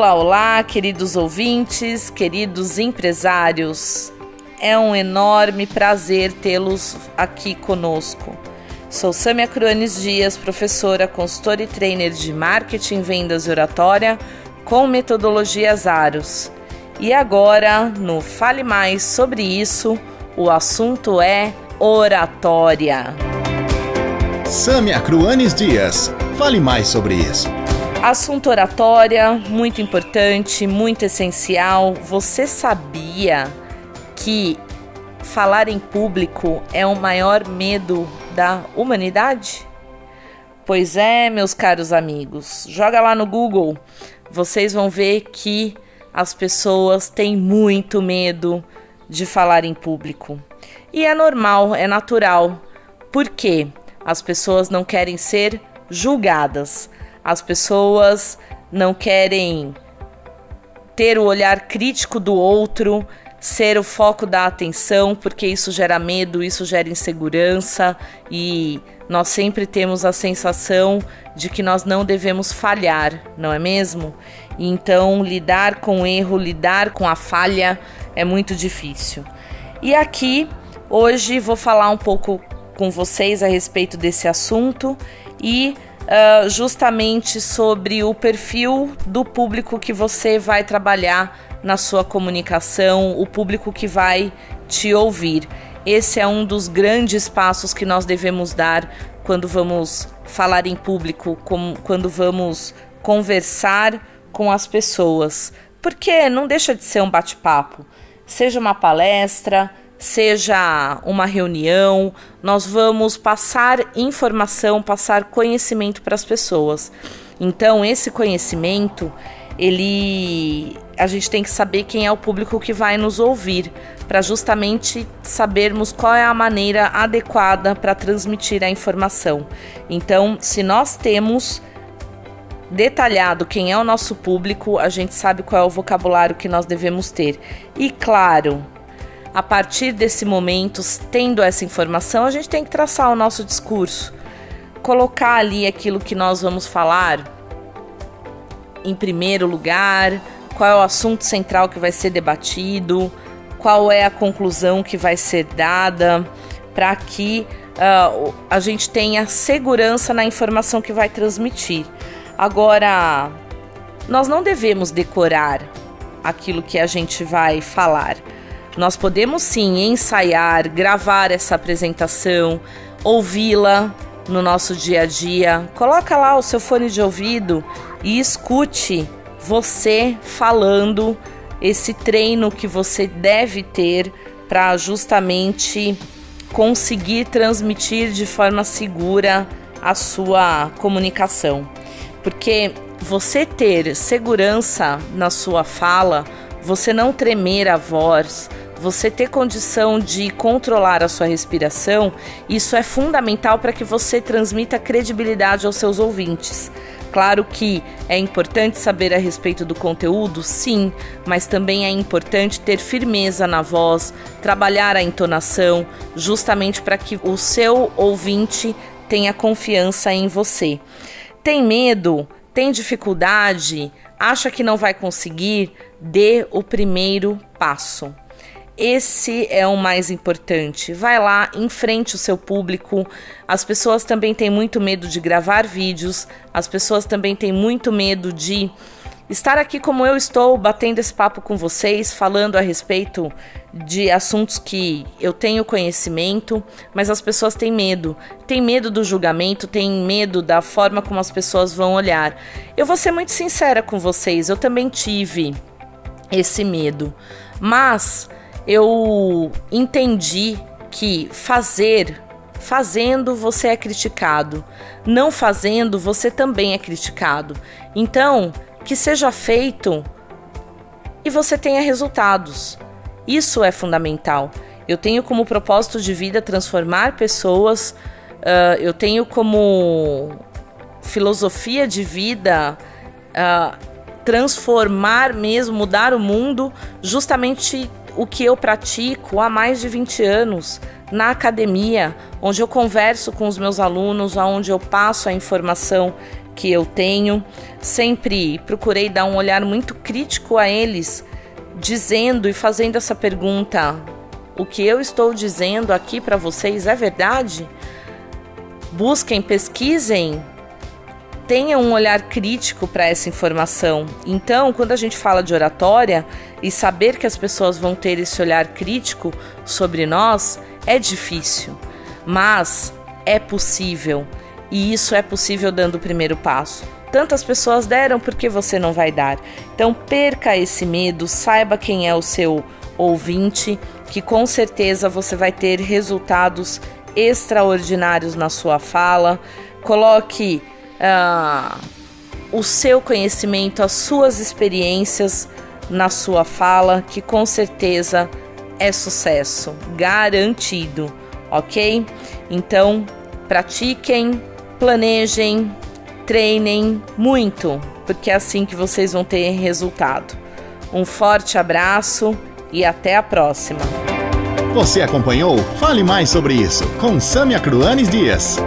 Olá, olá, queridos ouvintes, queridos empresários. É um enorme prazer tê-los aqui conosco. Sou Samia Cruanes Dias, professora, consultora e trainer de marketing, vendas e oratória com metodologias Aros. E agora, no Fale Mais sobre isso, o assunto é oratória. Samia Cruanes Dias, fale mais sobre isso. Assunto oratória, muito importante, muito essencial. Você sabia que falar em público é o maior medo da humanidade? Pois é, meus caros amigos, joga lá no Google, vocês vão ver que as pessoas têm muito medo de falar em público. E é normal, é natural. Por quê? As pessoas não querem ser julgadas as pessoas não querem ter o olhar crítico do outro, ser o foco da atenção, porque isso gera medo, isso gera insegurança e nós sempre temos a sensação de que nós não devemos falhar, não é mesmo? Então, lidar com o erro, lidar com a falha é muito difícil. E aqui, hoje, vou falar um pouco com vocês a respeito desse assunto e uh, justamente sobre o perfil do público que você vai trabalhar na sua comunicação, o público que vai te ouvir. Esse é um dos grandes passos que nós devemos dar quando vamos falar em público, como, quando vamos conversar com as pessoas. Porque não deixa de ser um bate-papo. Seja uma palestra, seja uma reunião, nós vamos passar informação, passar conhecimento para as pessoas. Então, esse conhecimento, ele a gente tem que saber quem é o público que vai nos ouvir, para justamente sabermos qual é a maneira adequada para transmitir a informação. Então, se nós temos detalhado quem é o nosso público, a gente sabe qual é o vocabulário que nós devemos ter. E claro, a partir desse momento, tendo essa informação, a gente tem que traçar o nosso discurso, colocar ali aquilo que nós vamos falar em primeiro lugar, qual é o assunto central que vai ser debatido, qual é a conclusão que vai ser dada, para que uh, a gente tenha segurança na informação que vai transmitir. Agora, nós não devemos decorar aquilo que a gente vai falar. Nós podemos sim ensaiar, gravar essa apresentação, ouvi-la no nosso dia a dia. Coloca lá o seu fone de ouvido e escute você falando esse treino que você deve ter para justamente conseguir transmitir de forma segura a sua comunicação. Porque você ter segurança na sua fala, você não tremer a voz, você ter condição de controlar a sua respiração, isso é fundamental para que você transmita credibilidade aos seus ouvintes. Claro que é importante saber a respeito do conteúdo, sim, mas também é importante ter firmeza na voz, trabalhar a entonação, justamente para que o seu ouvinte tenha confiança em você. Tem medo? Tem dificuldade? Acha que não vai conseguir? Dê o primeiro passo. Esse é o mais importante. Vai lá, enfrente o seu público. As pessoas também têm muito medo de gravar vídeos, as pessoas também têm muito medo de estar aqui como eu estou, batendo esse papo com vocês, falando a respeito de assuntos que eu tenho conhecimento, mas as pessoas têm medo. Têm medo do julgamento, têm medo da forma como as pessoas vão olhar. Eu vou ser muito sincera com vocês, eu também tive esse medo. Mas eu entendi que fazer, fazendo você é criticado, não fazendo você também é criticado. Então, que seja feito e você tenha resultados. Isso é fundamental. Eu tenho como propósito de vida transformar pessoas, uh, eu tenho como filosofia de vida uh, transformar mesmo, mudar o mundo, justamente o que eu pratico há mais de 20 anos na academia, onde eu converso com os meus alunos, onde eu passo a informação que eu tenho. Sempre procurei dar um olhar muito crítico a eles, dizendo e fazendo essa pergunta: o que eu estou dizendo aqui para vocês é verdade? Busquem, pesquisem, tenham um olhar crítico para essa informação. Então, quando a gente fala de oratória e saber que as pessoas vão ter esse olhar crítico sobre nós, é difícil, mas é possível. E isso é possível dando o primeiro passo. Tantas pessoas deram, porque você não vai dar? Então perca esse medo, saiba quem é o seu ouvinte, que com certeza você vai ter resultados extraordinários na sua fala. Coloque uh, o seu conhecimento, as suas experiências na sua fala, que com certeza é sucesso, garantido, ok? Então, pratiquem, planejem, treinem muito, porque é assim que vocês vão ter resultado. Um forte abraço e até a próxima. Você acompanhou Fale Mais sobre isso com Samia Cruanes Dias.